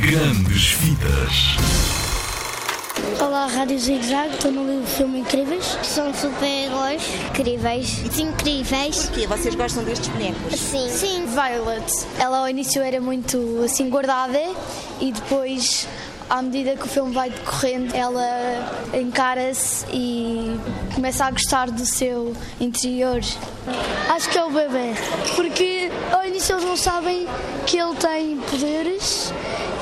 Grandes Vidas. Olá, Rádio Zig Zag, estou no livro Filme Incríveis. São super-heróis incríveis. Incríveis. Porquê? Vocês gostam destes bonecos? Sim. Sim, Violet. Ela ao início era muito assim guardada e depois, à medida que o filme vai decorrendo, ela encara-se e começa a gostar do seu interior. Acho que é o bebê, porque ao início eles não sabem que ele tem poderes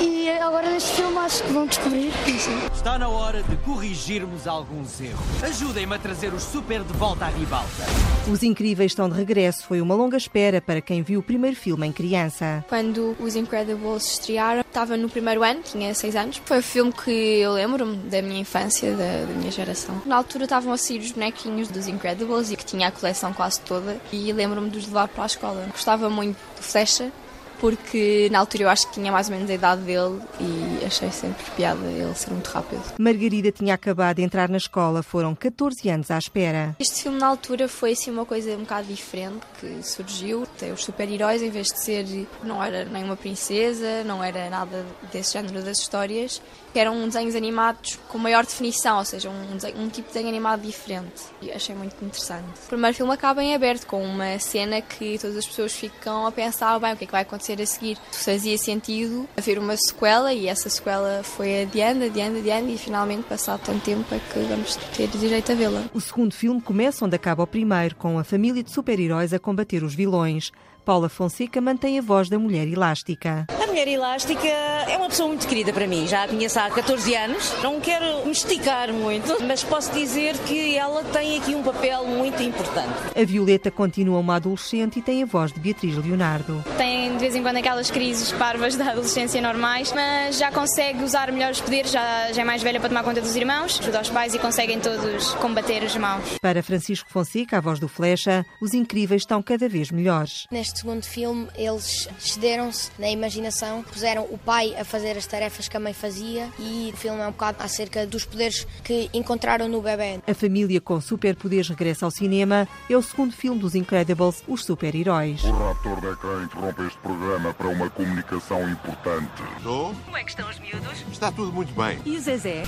e agora neste filme acho que vão descobrir isso. Está na hora de corrigirmos alguns erros. Ajudem-me a trazer os super de volta à ribalta. Os Incríveis estão de regresso. Foi uma longa espera para quem viu o primeiro filme em criança. Quando os Incredibles estrearam, estava no primeiro ano, tinha 6 anos. Foi o filme que eu lembro-me da minha infância, da, da minha geração. Na altura estavam a sair os bonequinhos dos Incredibles e que tinha a coleção quase toda. E lembro-me de os levar para a escola. Gostava muito do Flecha, porque na altura eu acho que tinha mais ou menos a idade dele e achei sempre piada ele ser muito rápido. Margarida tinha acabado de entrar na escola. Foram 14 anos à espera. Este filme na altura foi assim uma coisa um bocado diferente que surgiu. Tem os super-heróis em vez de ser não era nem uma princesa, não era nada desse género das histórias, que eram desenhos animados com maior definição, ou seja, um, desenho- um tipo de desenho animado diferente. E achei muito interessante. O primeiro filme acaba em aberto com uma cena que todas as pessoas ficam a pensar, bem, o que é que vai acontecer a seguir? Fazia sentido haver uma sequela e essa sequela foi adiando, adiando, adiando e finalmente, passado tanto tempo, é que vamos ter direito a vê-la. O segundo filme começa onde acaba o primeiro, com a família de super-heróis a combater os vilões. Paula Fonseca mantém a voz da mulher elástica. A Mulher Elástica é uma pessoa muito querida para mim. Já a conheço há 14 anos. Não quero me esticar muito, mas posso dizer que ela tem aqui um papel muito importante. A Violeta continua uma adolescente e tem a voz de Beatriz Leonardo. Tem de vez em quando aquelas crises parvas da adolescência normais, mas já consegue usar melhor os poderes, já, já é mais velha para tomar conta dos irmãos, ajuda os pais e conseguem todos combater os maus. Para Francisco Fonseca, a voz do Flecha, os incríveis estão cada vez melhores. Neste segundo filme, eles cederam-se na imaginação, puseram o pai a fazer as tarefas que a mãe fazia e o filme é um bocado acerca dos poderes que encontraram no bebê. A família com superpoderes regressa ao cinema. É o segundo filme dos Incredibles, os super-heróis. O raptor da ecrã interrompe este programa para uma comunicação importante. Estou? Como é que estão os miúdos? Está tudo muito bem. E o Zezé?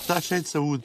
Está cheio de saúde.